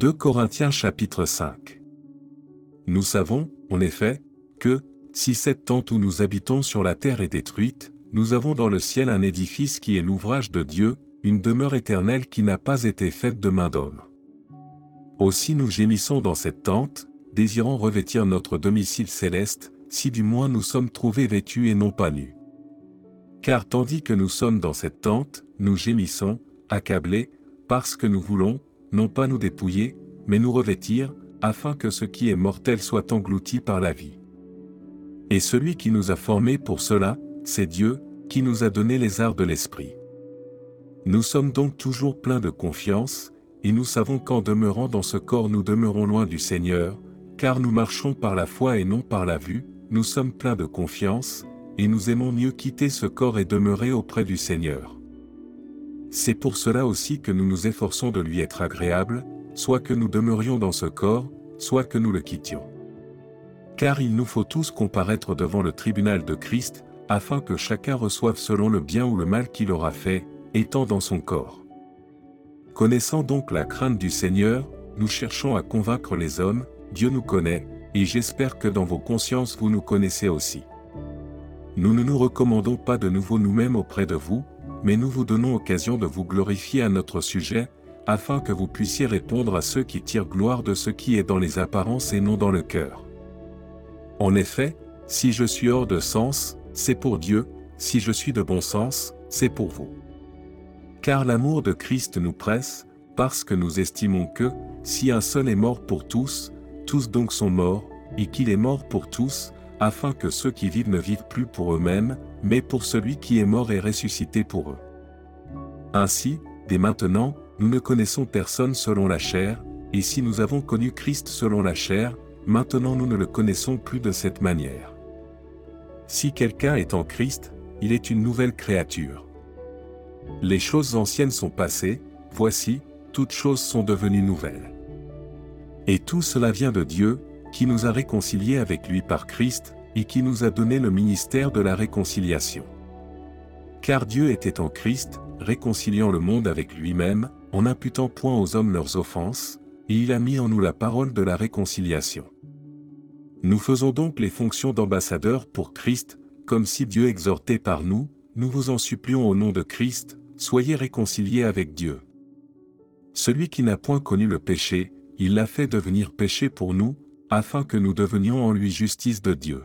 2 Corinthiens chapitre 5 Nous savons, en effet, que, si cette tente où nous habitons sur la terre est détruite, nous avons dans le ciel un édifice qui est l'ouvrage de Dieu, une demeure éternelle qui n'a pas été faite de main d'homme. Aussi nous gémissons dans cette tente, désirant revêtir notre domicile céleste, si du moins nous sommes trouvés vêtus et non pas nus. Car tandis que nous sommes dans cette tente, nous gémissons, accablés, parce que nous voulons, non pas nous dépouiller, mais nous revêtir, afin que ce qui est mortel soit englouti par la vie. Et celui qui nous a formés pour cela, c'est Dieu, qui nous a donné les arts de l'esprit. Nous sommes donc toujours pleins de confiance, et nous savons qu'en demeurant dans ce corps nous demeurons loin du Seigneur, car nous marchons par la foi et non par la vue, nous sommes pleins de confiance, et nous aimons mieux quitter ce corps et demeurer auprès du Seigneur. C'est pour cela aussi que nous nous efforçons de lui être agréables, soit que nous demeurions dans ce corps, soit que nous le quittions. Car il nous faut tous comparaître devant le tribunal de Christ, afin que chacun reçoive selon le bien ou le mal qu'il aura fait, étant dans son corps. Connaissant donc la crainte du Seigneur, nous cherchons à convaincre les hommes, Dieu nous connaît, et j'espère que dans vos consciences vous nous connaissez aussi. Nous ne nous recommandons pas de nouveau nous-mêmes auprès de vous, mais nous vous donnons occasion de vous glorifier à notre sujet, afin que vous puissiez répondre à ceux qui tirent gloire de ce qui est dans les apparences et non dans le cœur. En effet, si je suis hors de sens, c'est pour Dieu, si je suis de bon sens, c'est pour vous. Car l'amour de Christ nous presse, parce que nous estimons que, si un seul est mort pour tous, tous donc sont morts, et qu'il est mort pour tous, afin que ceux qui vivent ne vivent plus pour eux-mêmes, mais pour celui qui est mort et ressuscité pour eux. Ainsi, dès maintenant, nous ne connaissons personne selon la chair, et si nous avons connu Christ selon la chair, maintenant nous ne le connaissons plus de cette manière. Si quelqu'un est en Christ, il est une nouvelle créature. Les choses anciennes sont passées, voici, toutes choses sont devenues nouvelles. Et tout cela vient de Dieu, qui nous a réconciliés avec lui par Christ, et qui nous a donné le ministère de la réconciliation. Car Dieu était en Christ, réconciliant le monde avec lui-même, en n'imputant point aux hommes leurs offenses, et il a mis en nous la parole de la réconciliation. Nous faisons donc les fonctions d'ambassadeurs pour Christ, comme si Dieu exhortait par nous, nous vous en supplions au nom de Christ, soyez réconciliés avec Dieu. Celui qui n'a point connu le péché, il l'a fait devenir péché pour nous, afin que nous devenions en lui justice de Dieu.